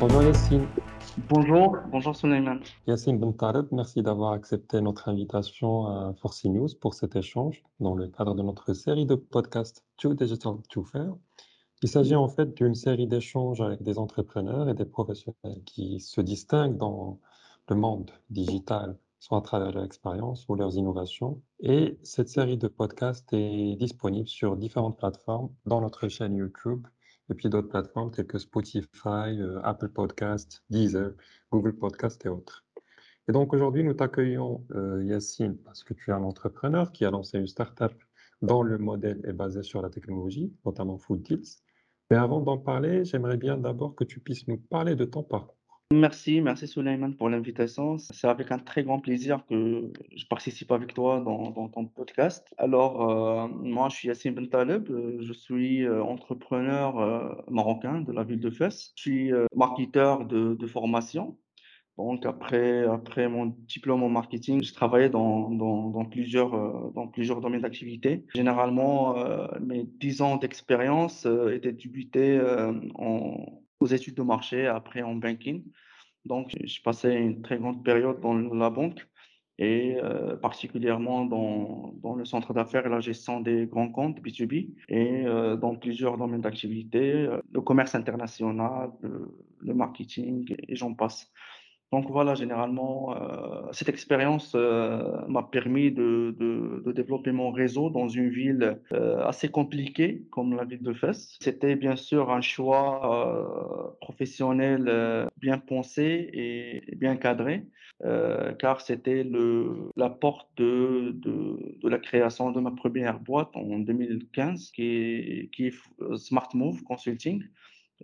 Bonjour Yassine. Bonjour, bonjour Sulaiman. Yassine Ben Taleb, merci d'avoir accepté notre invitation à Force News pour cet échange dans le cadre de notre série de podcasts Too Digital to Fair. Il s'agit en fait d'une série d'échanges avec des entrepreneurs et des professionnels qui se distinguent dans le monde digital, soit à travers leur expérience ou leurs innovations. Et cette série de podcasts est disponible sur différentes plateformes dans notre chaîne YouTube et puis d'autres plateformes telles que Spotify, euh, Apple Podcasts, Deezer, Google Podcasts et autres. Et donc aujourd'hui, nous t'accueillons, euh, Yacine, parce que tu es un entrepreneur qui a lancé une startup dont le modèle est basé sur la technologie, notamment Food Deals. Mais avant d'en parler, j'aimerais bien d'abord que tu puisses nous parler de ton parcours. Merci, merci Sulaiman pour l'invitation. C'est avec un très grand plaisir que je participe avec toi dans, ton podcast. Alors, euh, moi, je suis Yassine Ben Taleb, euh, je suis euh, entrepreneur marocain de la ville de Fès. Je suis euh, marketeur de, formation. Donc, après, après mon diplôme en marketing, je travaillais dans, dans, plusieurs, dans plusieurs domaines d'activité. Généralement, mes 10 ans d'expérience étaient débutés aux études de marché, après en banking. Donc, j'ai passé une très grande période dans la banque et euh, particulièrement dans, le centre d'affaires et la gestion des grands comptes B2B et euh, dans plusieurs domaines d'activité, euh, le commerce international, le marketing et j'en passe. Donc voilà, généralement, euh, cette expérience euh, m'a permis de, de, développer mon réseau dans une ville euh, assez compliquée comme la ville de Fès. C'était bien sûr un choix professionnel bien pensé et bien cadré, car c'était la porte de, de, la création de ma première boîte en 2015, qui qui est Smart Move Consulting.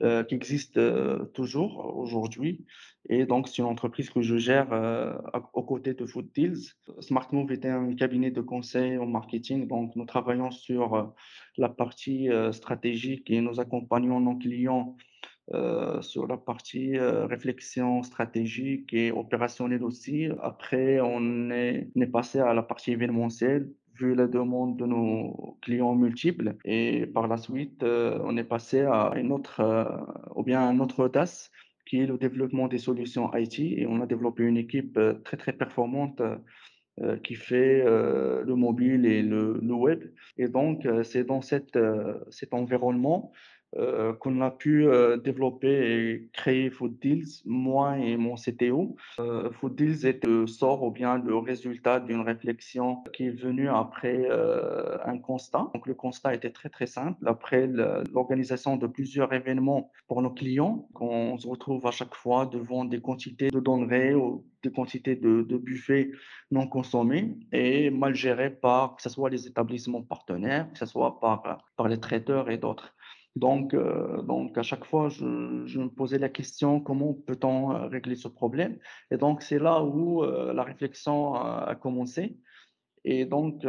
Euh, qui existe euh, toujours aujourd'hui. Et donc, c'est une entreprise que je gère euh, aux côtés de Food Deals. SmartMove était un cabinet de conseil en marketing. Donc, nous travaillons sur la partie stratégique et nous accompagnons nos clients sur la partie réflexion stratégique et opérationnelle aussi. Après, on est passé à la partie événementielle vu la demande de nos clients multiples. Et par la suite, euh, on est passé à une autre, euh, ou bien un autre audace, qui est le développement des solutions IT. Et on a développé une équipe euh, très, très performante qui fait le mobile et le, le web. Et donc, c'est dans cette, cet environnement euh, qu'on a pu euh, développer et créer Food Deals, moi et mon CTO. Euh, Food Deals est le sort ou bien le résultat d'une réflexion qui est venue après un constat. Donc le constat était très très simple. Après l'organisation de plusieurs événements pour nos clients, on se retrouve à chaque fois devant des quantités de denrées ou des quantités de, buffets non consommés et mal gérés par que ce soit les établissements partenaires, que ce soit par les traiteurs et d'autres. Donc, euh, donc, à chaque fois, je, me posais la question comment peut-on euh, régler ce problème? Et donc, c'est là où euh, la réflexion a, commencé. Et donc,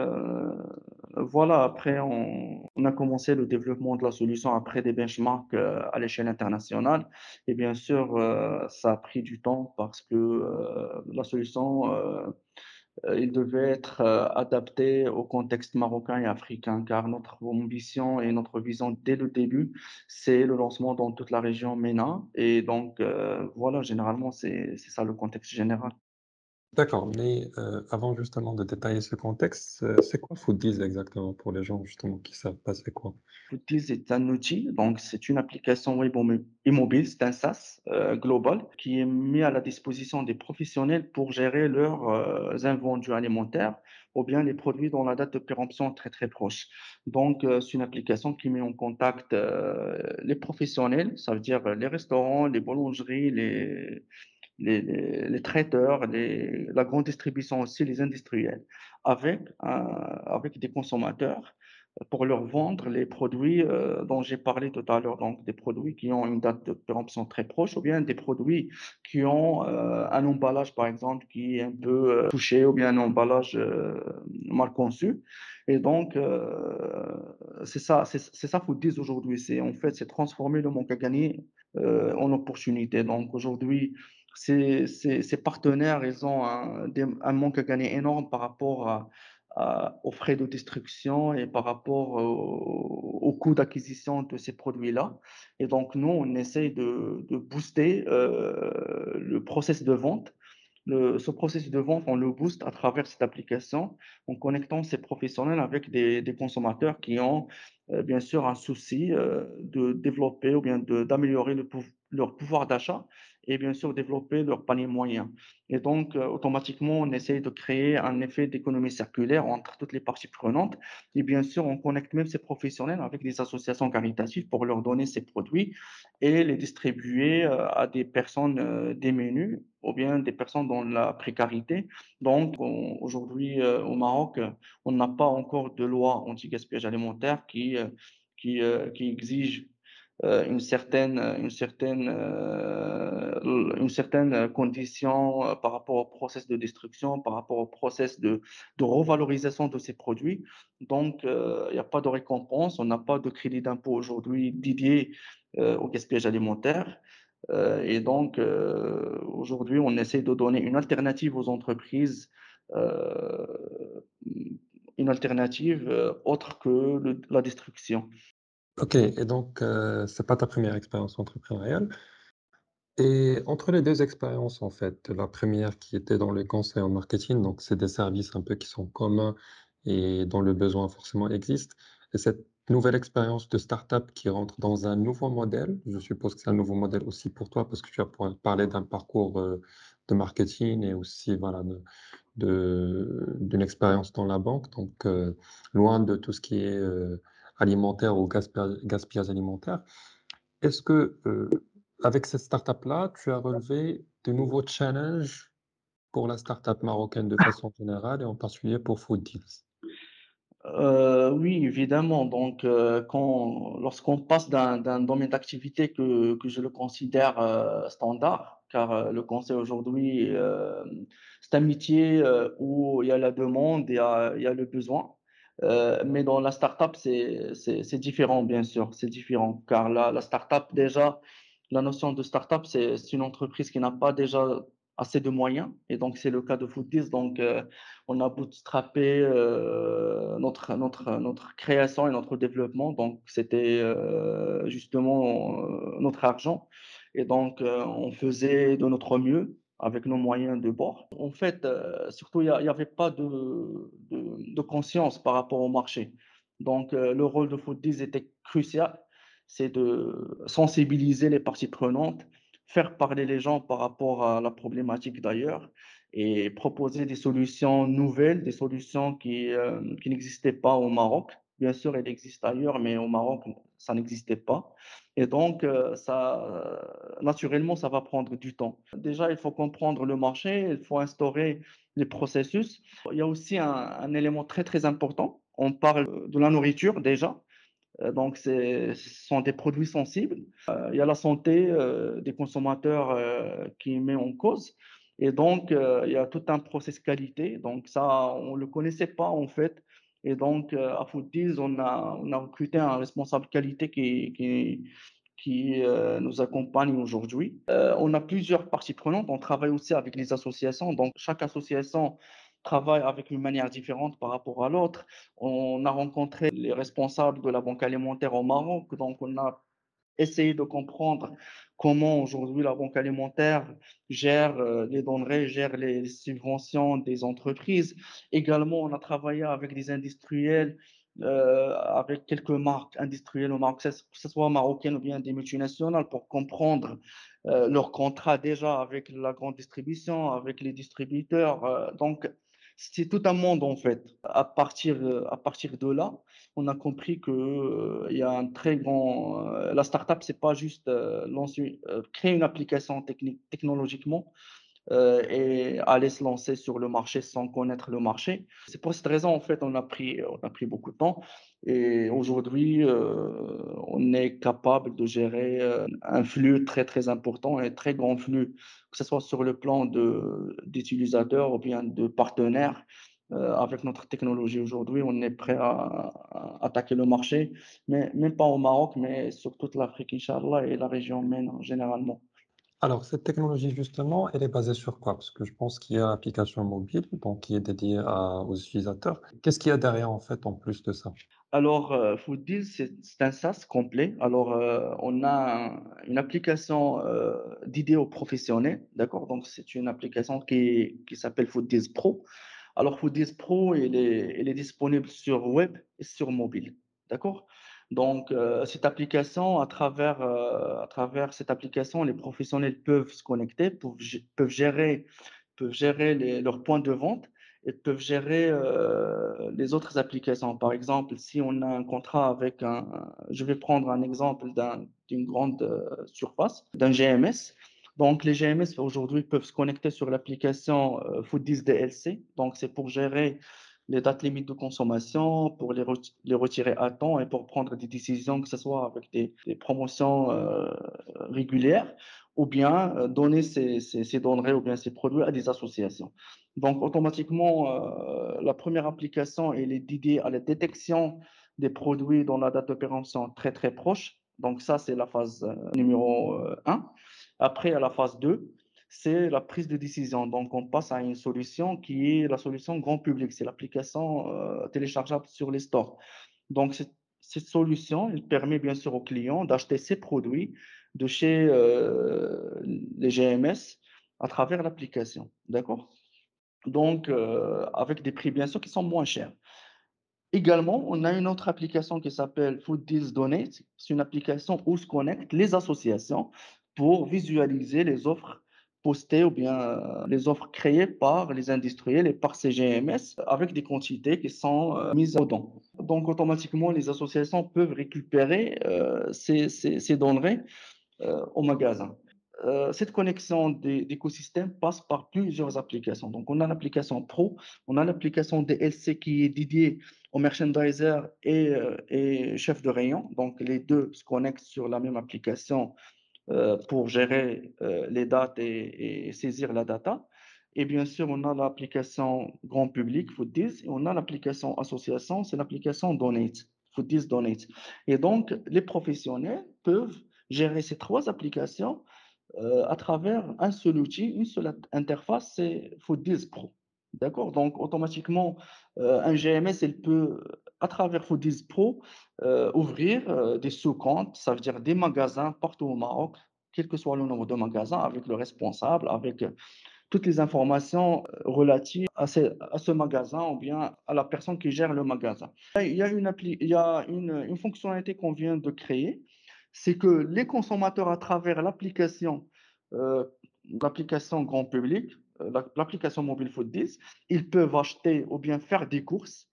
voilà, après, on, a commencé le développement de la solution après des benchmarks à l'échelle internationale. Et bien sûr, ça a pris du temps parce que la solution il devait être euh, adapté au contexte marocain et africain, car notre ambition et notre vision dès le début, c'est le lancement dans toute la région MENA. Et donc, euh, voilà, généralement, c'est ça le contexte général. D'accord, mais euh, avant justement de détailler ce contexte, euh, c'est quoi Foodies exactement pour les gens justement qui savent pas c'est quoi? Foodies est un outil, donc c'est une application web et mobile, c'est un SaaS euh, global qui est mis à la disposition des professionnels pour gérer leurs invendus alimentaires ou bien les produits dont la date de péremption est très très proche. Donc c'est une application qui met en contact les professionnels, ça veut dire les restaurants, les boulangeries, les les, traiteurs, la grande distribution aussi, les industriels, avec, avec des consommateurs pour leur vendre les produits euh, dont j'ai parlé tout à l'heure, donc des produits qui ont une date de péremption très proche, ou bien des produits qui ont euh, un emballage, par exemple, qui est un peu euh, touché, ou bien un emballage mal conçu. Et donc, c'est ça, c'est ça faut dire aujourd'hui. C'est en fait, c'est transformer le manque à gagner en opportunité. Donc aujourd'hui, ces, partenaires, ils ont un, un, manque à gagner énorme par rapport à, aux frais de destruction et par rapport au au coût d'acquisition de ces produits-là. Et donc nous, on essaye de de booster, heu, le process de vente. Le ce processus de vente, on le booste à travers cette application, en connectant ces professionnels avec des des consommateurs qui ont, bien sûr un souci, heu, de développer ou bien d'améliorer leur pouvoir d'achat et bien sûr développer leur panier moyen et donc, heu, automatiquement, on essaye de créer un effet d'économie circulaire entre toutes les parties prenantes et bien sûr, on connecte même ces professionnels avec des associations caritatives pour leur donner ces produits et les distribuer, à des personnes, démunies ou bien des personnes dans la précarité. Donc on aujourd'hui, au Maroc, on n'a pas encore de loi anti-gaspillage alimentaire qui, heu, qui, heu, qui exige, heu, une certaine, une certaine, une certaine, condition, par rapport au process de destruction, par rapport au process de de revalorisation de ces produits. Donc il y a pas de récompense, on n'a pas de crédit d'impôt aujourd'hui dédié, au gaspillage alimentaire. Et donc aujourd'hui, on essaie de donner une alternative aux entreprises, heu, mmh, une alternative, heu, autre que la destruction. OK et donc heu, c'est pas ta première expérience entrepreneuriale et entre les 2 expériences, en fait, la première qui était dans le conseil en marketing, donc c'est des services un peu qui sont communs et dont le besoin forcément existe et cette nouvelle expérience de start-up qui rentre dans un nouveau modèle, je suppose que c'est un nouveau modèle aussi pour toi parce que tu as par parlé d'un parcours, heu, de marketing et aussi voilà de d'une expérience dans la banque donc heu, loin de tout ce qui est, heu, alimentaire ou gaspilla gaspillage alimentaire. Est-ce que, heu, avec cette start-up-là, tu as relevé de nouveaux challenges pour la start-up marocaine de façon générale et en particulier pour Food Deals? Oui, évidemment. Donc, lorsqu'on passe d'un domaine d'activité que je le considère, standard, car, heu, le conseil aujourd'hui, hem, c'est un métier, heu, où il y a la demande, il y a y a le besoin. Mais dans la start-up, c'est différent, bien sûr, c'est différent. Car la la start-up, déjà, la notion de start-up, c'est une entreprise qui n'a pas déjà assez de moyens et donc c'est le cas de Foodies. Donc, on a bootstrappé, notre notre notre création et notre développement. Donc c'était, justement, notre argent et donc, heu, on faisait de notre mieux avec nos moyens de bord. En fait, heu, surtout il y a il y avait pas de conscience par rapport au marché. Donc, heu, le rôle de Foodies était crucial. C'est de sensibiliser les parties prenantes, faire parler les gens par rapport à la problématique d'ailleurs et proposer des solutions nouvelles, des solutions qui n'existaient pas au Maroc. Bien sûr, elles existent ailleurs, mais au Maroc, ça n'existait pas et donc heu, ça, heu, naturellement, ça va prendre du temps. Déjà, il faut comprendre le marché, il faut instaurer les processus. Il y a aussi un élément très, très important. On parle de la nourriture déjà, heu, donc ce sont des produits sensibles. Il y a la santé, des consommateurs, qui mis en cause et donc il y a tout un process qualité. Donc ça, on le connaissait pas en fait et donc heu, à Foodies, on a on a recruté un responsable qualité qui heu, nous accompagne aujourd'hui. Heu, on a plusieurs parties prenantes. On travaille aussi avec les associations. Donc chaque association travaille avec une manière différente par rapport à l'autre. On a rencontré les responsables de la banque alimentaire au Maroc, donc on a essayé de comprendre comment aujourd'hui la banque alimentaire gère, heu, les denrées, gère les subventions des entreprises. Également, on a travaillé avec des industriels, heu, avec quelques marques industrielles que ce soit marocaines ou bien des multinationales pour comprendre, heu, leurs contrats déjà avec la grande distribution, avec les distributeurs, heu, donc c'est tout un monde en fait. À partir, heu, à partir de là, on a compris que, il y a un très grand, heu, la start-up, c'est pas juste, heu, lancer, créer une application technologiquement, heu et aller se lancer sur le marché sans connaître le marché. C'est pour cette raison, en fait, on a pris on a pris beaucoup de temps et aujourd'hui, heu, on est capable de gérer, heu, un flux très, très important et très grand flux, que ce soit sur le plan d'utilisateurs ou bien de partenaires. Avec notre technologie aujourd'hui, on est prêt à à attaquer le marché, mais même pas au Maroc, mais sur toute l'Afrique, inch'Allah et la région MENA généralement. Alors, cette technologie, justement, elle est basée sur quoi? Parce que je pense qu'il y a l'application mobile, donc qui est dédiée aux utilisateurs. Qu'est-ce qu'il y a derrière, en fait, en plus de ça? Alors, heu, Foodies, c'est c'est un SaaS complet. Alors, heu, on a un une application, heu, dédiée aux professionnels, d'accord? Donc c'est une application qui qui s'appelle Foodies Pro. Alors Foodies Pro, il est il est disponible sur web et sur mobile, d'accord? Donc, heu, cette application, à travers, heu, à travers cette application, les professionnels peuvent se connecter, peuvent gé peuvent gérer peuvent gérer les leurs points de vente et peuvent gérer, heu, les autres applications. Par exemple, si on a un contrat avec un je vais prendre un exemple d'un d'une grande, surface, d'un GMS. Donc les GMS aujourd'hui peuvent se connecter sur l'application, heu, Foodies DLC. Donc c'est pour gérer les dates limites de consommation, pour les ret les retirer à temps et pour prendre des décisions, que ce soit avec des promotions, heu, régulières ou bien, heu, donner ces ces ces ou bien ces produits à des associations. Donc automatiquement, heu, la première application, elle est dédiée à la détection des produits dont la date de péremption très, très proche. Donc ça, c'est la phase, numéro, heu, 1. Après, à la phase 2, c'est la prise de décision. Donc on passe à une solution qui est la solution grand public. C'est l'application, heu, téléchargeable sur les stores. Donc cette solution, elle permet bien sûr aux clients d'acheter ces produits de chez, heu, les GMS à travers l'application, d'accord? Donc, heu, avec des prix bien sûr qui sont moins chers. Également, on a une autre application qui s'appelle Food Deals Donate. C'est une application où se connectent les associations pour visualiser les offres postées ou bien, heu, les offres créées par les industriels et par ces GMS avec des quantités qui sont, heu, mises aux dons. Donc automatiquement, les associations peuvent récupérer, heu, ces ces ces denrées heu, au magasin. Cette connexion d'é d'écosystème passe par plusieurs applications. Donc on a l'application pro, on a l'application DLC qui est dédiée aux merchandisers et et chefs de rayon. Donc les 2 se connectent sur la même application, pour gérer, heu, les dates et saisir la data. Et bien sûr, on a l'application grand public, Foodies, et on a l'application association, c'est l'application Donate, Foodies Donate. Et donc les professionnels peuvent gérer ces 3 applications, heu, à travers un seul outil, une seule int interface, c'est Foodies Pro. D'accord? Donc automatiquement, un GMS, il peut, à travers Foodies Pro, heu, ouvrir, heu, des sous-comptes, ça veut dire des magasins partout au Maroc, quel que soit le nombre de magasins, avec le responsable, avec, heu, toutes les informations, relatives à ce magasin ou bien à la personne qui gère le magasin. il y a une appli il y a une, une fonctionnalité qu'on vient de créer, c'est que les consommateurs à travers l'application, l'application grand public, l'application mobile Foodies, ils peuvent acheter ou bien faire des courses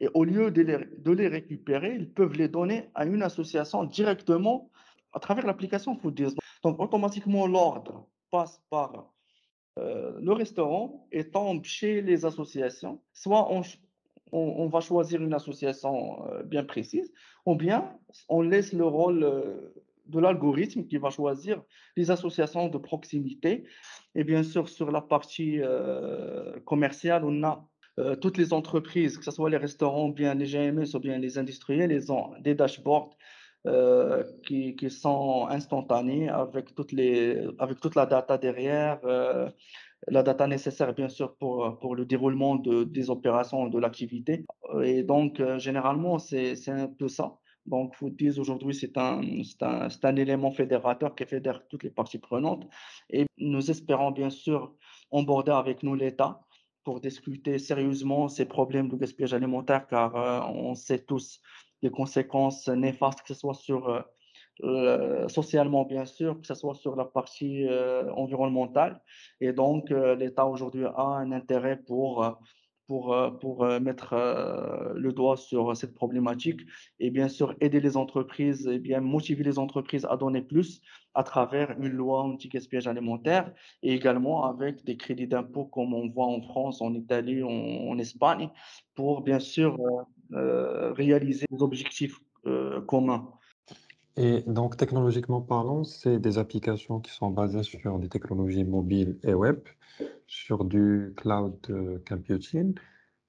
et au lieu de les récupérer, ils peuvent les donner à une association directement à travers l'application Foodies. Donc automatiquement l'ordre passe par heu, le restaurant et tombe chez les associations. Soit on va choisir une association, heu, bien précise ou bien on laisse le rôle, heu, de l'algorithme qui va choisir les associations de proximité et bien sûr sur la partie, commerciale, on a, heu, toutes les entreprises, que ce soit les restaurants bien les GMS ou bien les industriels, ils ont des dashboards, heu, qui qui sont instantanés avec toutes les avec toute la data derrière, heu la data nécessaire, bien sûr, pour, pour le déroulement de des opérations de l'activité, et donc généralement, c'est un peu ça. Donc Foodies, aujourd'hui, c'est un un un élément fédérateur qui fédère toutes les parties prenantes et nous espérons, bien sûr, onboarder avec nous l'État pour discuter sérieusement ces problèmes de gaspillage alimentaire car, heu, on sait tous les conséquences néfastes, que ce soit sur, heu, socialement, bien sûr, que ce soit sur la partie, heu, environnementale. Et donc, l'État aujourd'hui a un intérêt pour, pour, heu, pour, heu, mettre, heu, le doigt sur cette problématique et bien sûr aider les entreprises et bien motiver les entreprises à donner plus à travers une loi anti-gaspillage alimentaire et également avec des crédits d'impôt comme on voit en France, en Italie, en Espagne pour bien sûr, réaliser des objectifs, communs. Et donc technologiquement parlant, c'est des applications qui sont basées sur des technologies mobiles et web, sur du cloud, heu, computing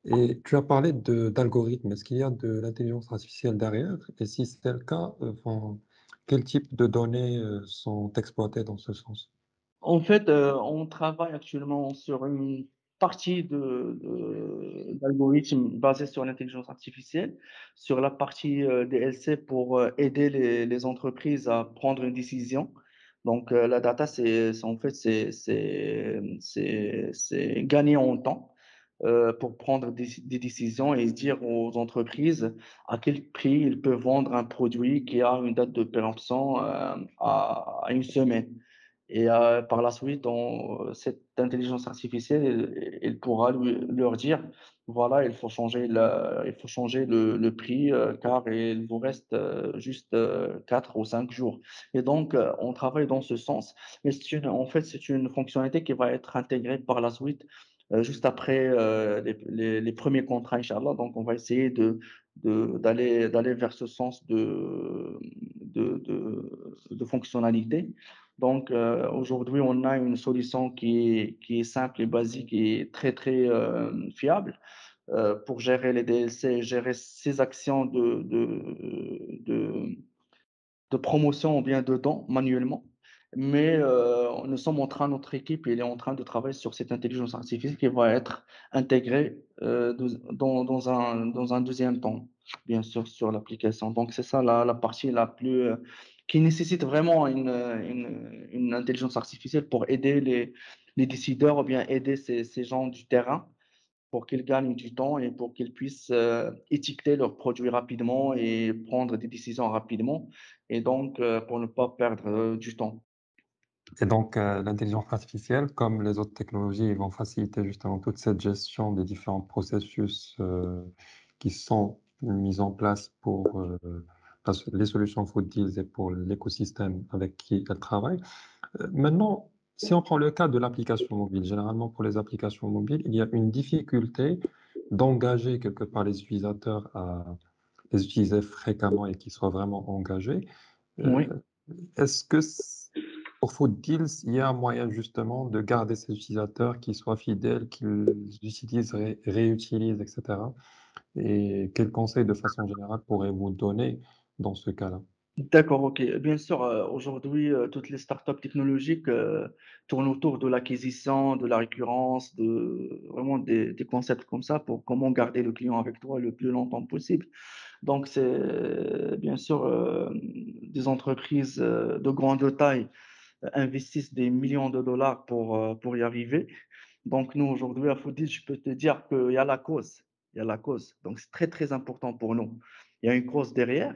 et tu as parlé d'algorithmes. Est-ce qu'il y a de l'intelligence artificielle derrière? Et si c'est le cas, enfin, quel type de données, heu, sont exploitées dans ce sens? En fait, on travaille actuellement sur une partie de de d'algorithmes basés sur l'intelligence artificielle, sur la partie, DLC pour, aider les entreprises à prendre une décision. Donc, heu, la data, c'est en fait, c'est gagner en temps, heu, pour prendre des décisions et dire aux entreprises à quel prix ils peuvent vendre un produit qui a une date de péremption, hem, à 1 semaine. Et heu, par la suite, on cette intelligence artificielle, elle pourra leur dire: «Voilà, il faut changer le prix, heu, car il vous reste, juste, heu, 4 ou 5 jours» et donc on travaille dans ce sens. Mais en fait, c'est une fonctionnalité qui va être intégrée par la suite, juste après, les 1 contrats, inch'Allah. Donc on va essayer d'aller vers ce sens de fonctionnalité. Donc, heu, aujourd'hui, on a une solution qui est simple et basique et très, très, hem, fiable, heu, pour gérer les DLC, gérer ses actions de promotion ou bien de dons manuellement. Mais, nous sommes en train notre équipe, elle est en train de travailler sur cette intelligence artificielle qui va être intégrée, dans un 2e temps, bien sûr, sur l'application. Donc c'est ça la la partie la plus, qui nécessite vraiment une, une, intelligence artificielle pour aider les les décideurs ou bien aider ces ces gens du terrain pour qu'ils gagnent du temps et pour qu'ils puissent, heu, étiqueter leurs produits rapidement et prendre des décisions rapidement et donc, heu, pour ne pas perdre, heu, du temps. Et donc, l'intelligence artificielle, comme les autres technologies, vont faciliter justement toute cette gestion des différents processus, qui sont mis en place pour, les solutions Food Deals et pour l'écosystème avec qui elles travaillent. Heu, maintenant, si on prend le cas de l'application mobile, généralement pour les applications mobiles, il y a une difficulté d'engager quelque part les utilisateurs à les utiliser fréquemment et qu'ils soient vraiment engagés. Heu, Oui. est-ce que pour Food Deals, il y a un moyen justement de garder ces utilisateurs qui soient fidèles, qu'ils utilisent, ré réutilisent et cetera? Et quels conseils de façon générale pourrez-vous donner dans ce cas-là? D'accord, OK. Bien sûr, heu, aujourd'hui, heu, toutes les startups technologiques, heu, tournent autour de l'acquisition, de la récurrence, de vraiment des des concepts comme ça pour comment garder le client avec toi le plus longtemps possible. Donc c'est bien sûr, des entreprises, de grande taille, investissent des millions de dollars pour, pour y arriver. Donc nous, aujourd'hui, à Foodie, je peux te dire qu'il y a la cause, il y a la cause. Donc c'est très, très important pour nous. Il y a une cause derrière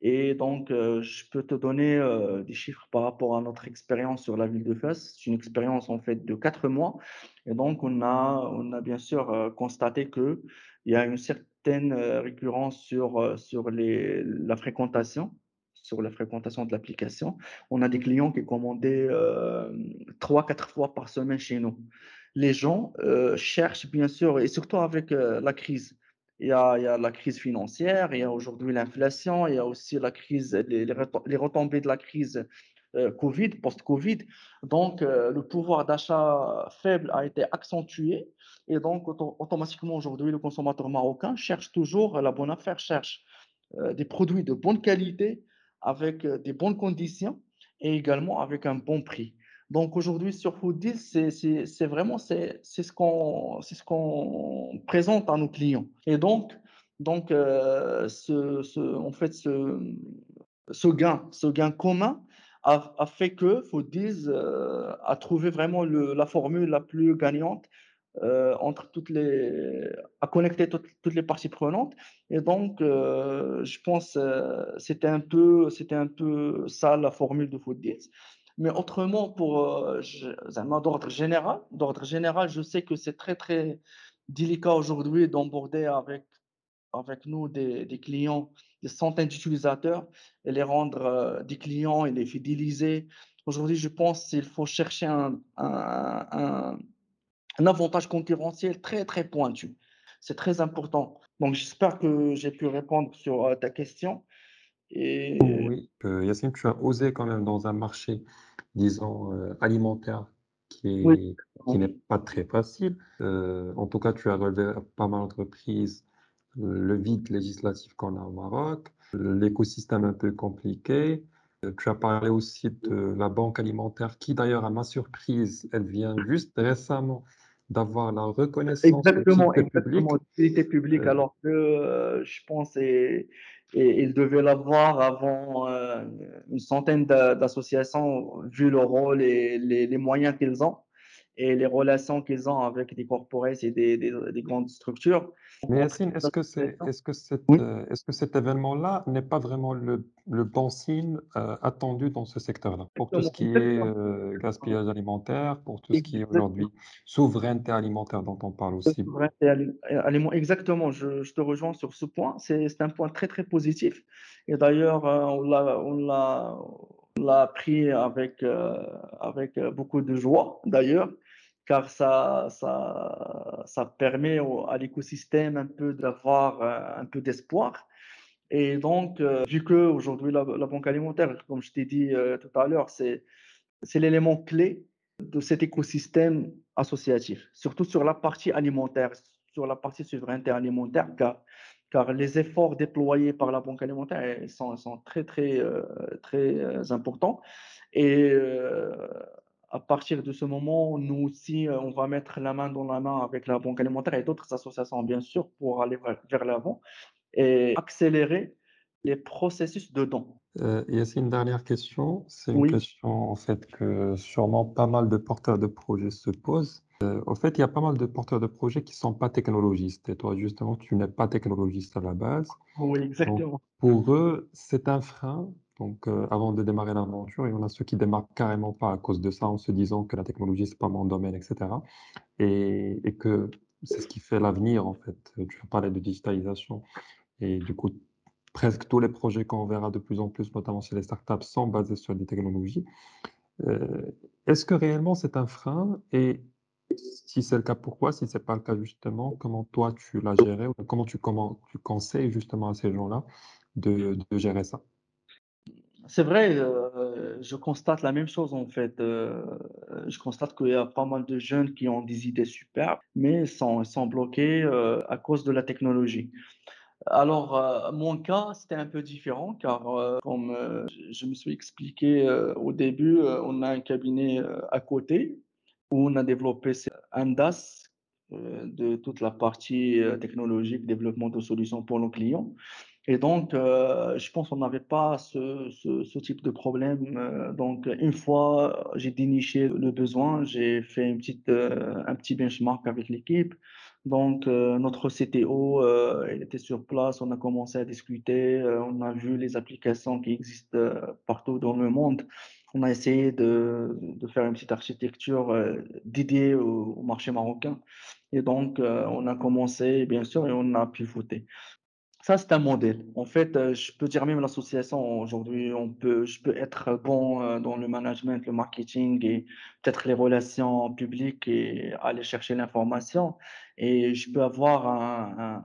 et donc heu, je peux te donner, heu, des chiffres par rapport à notre expérience sur la ville de Fès. C'est une expérience en fait de 4 mois et donc on a on a bien sûr, heu, constaté qu'il y a une certaine, heu, récurrence sur, sur les la fréquentation sur la fréquentation de l'application. On a des clients qui commandaient, hem, 3-4 fois par semaine chez nous. Les gens, cherchent bien sûr et surtout avec, la crise. Il y a la crise financière, il y a aujourd'hui l'inflation, il y a aussi la crise, les les retom les retombées de la crise, heu, covid, post-covid. Donc heu, le pouvoir d'achat faible a été accentué et donc auto automatiquement aujourd'hui, le consommateur marocain cherche toujours la bonne affaire, cherche, heu, des produits de bonne qualité avec, des bonnes conditions et également avec un bon prix. Donc aujourd'hui sur Foodie, c'est c'est c'est vraiment c'est ce qu'on ce qu'on présente à nos clients et donc donc heu, ce en fait, ce, ce gain ce gain commun a fait que Foodies, heu, a trouvé vraiment le la formule la plus gagnante, heu, entre toutes les à connecter toutes les parties prenantes et donc je pense, c'était un peu c'était un peu ça la formule de Foodies. Mais autrement pour, za'ma d'ordre général d'ordre général, je sais que c'est très, très délicat aujourd'hui d'onboarder avec avec nous des des clients, des centaines d'utilisateurs et les rendre, heu, des clients et les fidéliser. Aujourd'hui, je pense il faut chercher un un un avantage concurrentiel très, très pointu. C'est très important. Donc j'espère que j'ai pu répondre sur, heu, ta question et Oui, heu, Yacine, tu as osé quand même dans un marché, disons, heu, alimentaire qui oui, est qui n'est pas très facile. Heu, en tout cas, tu as relevé pas mal de reprises le vide législatif qu'on a au Maroc, l'écosystème un peu compliqué. Tu as parlé aussi de la banque alimentaire qui d'ailleurs, à ma surprise, elle vient juste récemment d'avoir la reconnaissance Exactement, d'utilité exactement, publique. publique alors que, je pense et et ils devaient l'avoir avant, heu, une centaine d'a d'associations vu le rôle et les moyens qu'ils ont et les relations qu'ils ont avec des corporates et des des des grandes structures. mais Yacine, est-ce que c'est associations est-ce que cet, oui, heu, est-ce que cet événement-là n'est pas vraiment le le bon signe, heu, attendu dans ce secteur-là? Pour tout ce qui est, exactement, gaspillage alimentaire, pour tout ce qui est aujourd'hui souveraineté alimentaire dont on parle aussi? exactement, je je te rejoins sur ce point. C'est c'est un point très, très positif et d'ailleurs, on l'a on l'a pris avec, avec, beaucoup de joie d'ailleurs, car ça ça ça permet au à l'écosystème un peu d'avoir, heu, un peu d'espoir et donc, heu, vu qu'aujourd'hui la la banque alimentaire, comme je t'ai dit, heu, tout à l'heure, c'est l'élément clé de cet écosystème associatif, surtout sur la partie alimentaire, sur la partie souveraineté alimentaire, car, car les efforts déployés par la Banque alimentaire eh, sont, sont très, très, euh, très euh, importants. Et euh, à partir de ce moment, nous aussi, euh, on va mettre la main dans la main avec la Banque alimentaire et d'autres associations, bien sûr, pour aller vers l'avant et accélérer les processus de dons. Heu, et c'est une dernière question, c'est une Oui, question en fait que sûrement pas mal de porteurs de projets se posent. Heu, au fait, il y a pas mal de porteurs de projets qui sont pas technologistes et toi justement tu n'es pas technologiste à la base. oui, Donc exactement. pour eux, c'est un frein. Donc heu, avant de démarrer l'aventure, il y en a ceux qui démarrent carrément pas à cause de ça, en se disant que la technologie, c'est pas mon domaine et cetera et que c'est ce qui fait l'avenir en fait. Tu parlé de digitalisation et du coup, presque tous les projets qu'on verra de plus en plus, notamment chez les startups, sont basés sur des technologies. Heu, est-ce que réellement c'est un frein? Et si c'est le cas, pourquoi? Si c'est pas le cas, justement, comment toi tu l'as géré? Comment tu conseilles justement à ces gens-là de gérer ça? C'est vrai, heu, je constate la même chose en fait, heu, je constate qu'il y a pas mal de jeunes qui ont des idées super, mais sont sont bloqués, heu, à cause de la technologie. Alors, mon cas, c'était un peu différent car, comme, je me suis expliqué, au début, on a un cabinet, à côté où on a développé un heu, de toute la partie, technologique, développement de solutions pour nos clients. Et donc, heu, je pense qu'on n'avait pas ce ce ce type de problème, heu, donc une fois, j'ai déniché le besoin, j'ai fait une petite, heu, un petit benchmark avec l'équipe. Donc, heu, notre CTO, il était sur place, on a commencé à discuter, on a vu les applications qui existent, partout dans le monde. On a essayé de de faire une petite architecture, dédiée au marché marocain et donc, on a commencé bien sûr et on a pivoté. Ça, c'est un modèle. En fait, heu, je peux dire même l'association aujourd'hui, on peut je peux être bon, heu, dans le management, le marketing et peut-être les relations publiques et aller chercher l'information et je peux avoir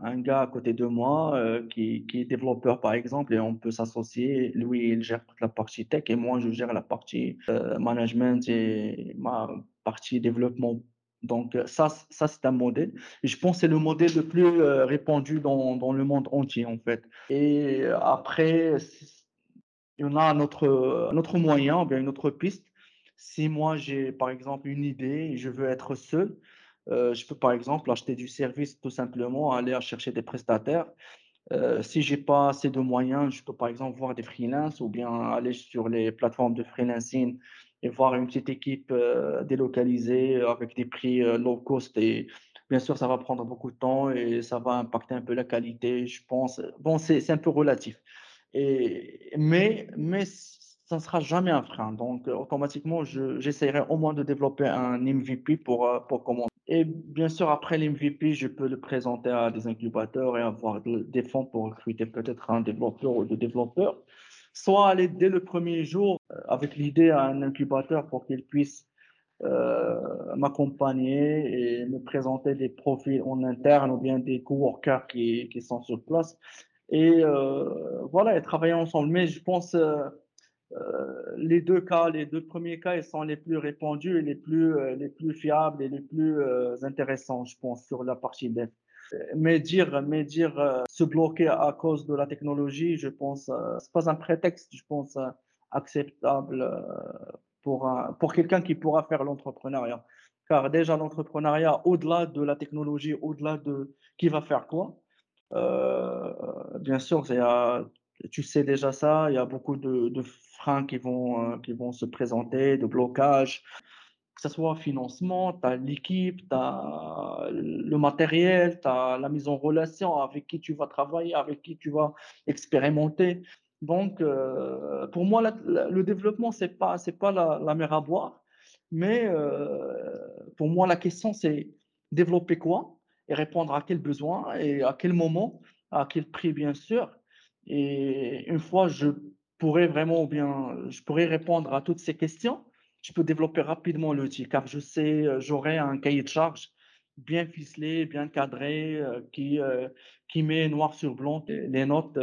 un gars à côté de moi, heu, qui qui est développeur, par exemple et on peut s'associer. Lui, il gère toute la partie tech et moi, je gère la partie, management et ma partie développement. Donc, heu, ça ça, c'est un modèle. Je pense que c'est le modèle le plus, heu, répandu dans dans le monde entier, en fait. Et euh, après, il y en a un autre, moyen ou bien une autre piste. Si moi j'ai, par exemple, une idée je veux être seul, je peux, par exemple, acheter du service tout simplement, aller chercher des prestataires Heu, si j'ai pas assez de moyens, je peux par exemple voir des freelances ou bien aller sur les plateformes de freelancing et voir une petite équipe, heu, délocalisée euh, avec des prix, heu, low cost et bien sûr, ça va prendre beaucoup de temps et ça va impacter un peu la qualité, je pense. Bon, c'est un peu relatif et mais mais ça ne sera jamais un frein donc automatiquement, je j'essaierai au moins de développer un MVP pour, pour commencer. Et bien sûr, après l'MVP, je peux le présenter à des incubateurs et avoir de- des fonds pour recruter peut-être un développeur ou deux développeurs. Soit aller dès le premier jour euh, avec l'idée à un incubateur pour qu'il puisse euh, m'accompagner et me présenter des profils en interne ou bien des coworkers qui, qui sont sur place. Et euh, voilà, et travailler ensemble. Mais je pense euh, les deux cas, les deux premiers cas, ils sont les plus répandus et les plus, les plus fiables et les plus intéressants, je pense, sur la partie dev. Mais dire, mais dire euh, se bloquer à cause de la technologie, je pense, euh, c'est pas un prétexte, je pense. euh, acceptable euh, pour, pour quelqu'un qui pourra faire l'entrepreneuriat. Car déjà, l'entrepreneuriat, au-delà de la technologie, au-delà de qui va faire quoi, bien sûr, c'est, tu sais déjà ça, il y a beaucoup de, de freins qui vont, qui vont se présenter, de blocages, que ce soit financement, tu as l'équipe, tu as le matériel, tu as la mise en relation avec qui tu vas travailler, avec qui tu vas expérimenter. Donc, euh, pour moi, le développement, ce n'est pas, pas la, mer à boire, mais euh, pour moi, la question, c'est développer quoi et répondre à quel besoin et à quel moment, à quel prix, bien sûr. Et une fois, je pourrais vraiment, bien, je pourrais répondre à toutes ces questions je peux développer rapidement l'outil car je sais, euh, j'aurai un cahier de charge bien ficelé, bien cadré, euh, qui, euh, qui met noir sur blanc les notes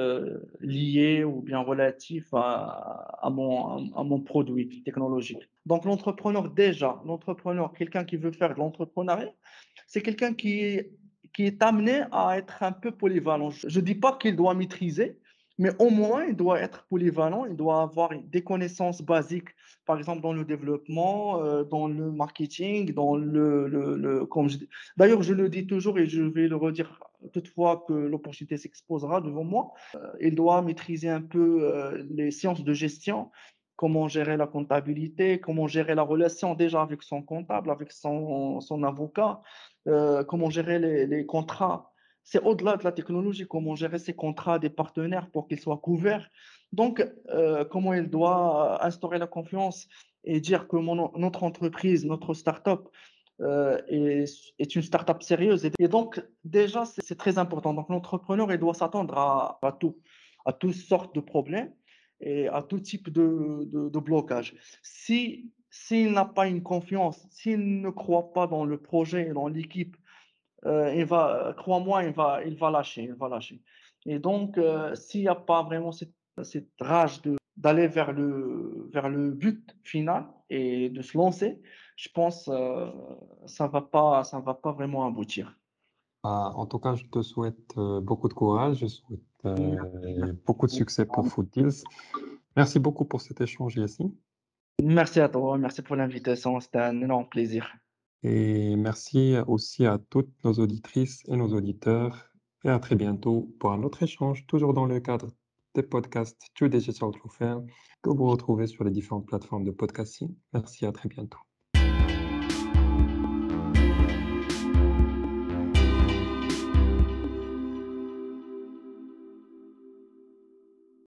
liées ou bien relatives à, mon, à mon produit technologique. Donc l'entrepreneur déjà, l'entrepreneur, quelqu'un qui veut faire de l'entrepreneuriat, c'est quelqu'un qui qui est amené à être un peu polyvalent. Je ne dis pas qu'il doit maîtriser, mais au moins il doit être polyvalent, il doit avoir des connaissances basiques par exemple dans le développement, euh, dans le marketing, dans le, le, le D'ailleurs, je le dis toujours et je vais le redire toutefois que l'opportunité s'exposera devant moi. Euh, il doit maîtriser un peu euh, les sciences de gestion, comment gérer la comptabilité, comment gérer la relation déjà avec son comptable, avec son, son avocat, comment gérer les, les contrats. C'est au-delà de la technologie, comment gérer ces contrats des partenaires pour qu'ils soient couverts. Donc, euh, comment il doit instaurer la confiance et dire que notre entreprise, notre start-up euh, est, une start-up sérieuse. Et, et donc, déjà, c'est très important. Donc, l'entrepreneur, il doit s'attendre à, tout, à toutes sortes de problèmes et à tout type de, blocage. Si, s'il n'a pas une confiance, s'il ne croit pas dans le projet, dans l'équipe, euh, il va, crois-moi, il va, il va lâcher, il va lâcher. Et donc, euh, s'il n'y a pas vraiment cette, cette rage de, d'aller vers le, vers le but final et de se lancer, je pense euh, ça va pas, ça va pas vraiment aboutir. Ah, en tout cas, je te souhaite euh, beaucoup de courage, je souhaite euh, beaucoup de succès pour Food Deals. Merci beaucoup pour cet échange, Yassine. Merci à toi, merci pour l'invitation, c'était un énorme plaisir. Et merci aussi à toutes nos auditrices et nos auditeurs. Et à très bientôt pour un autre échange, toujours dans le cadre des podcasts True Digital True Fair, que vous retrouvez sur les différentes plateformes de podcasting. Merci, à très bientôt.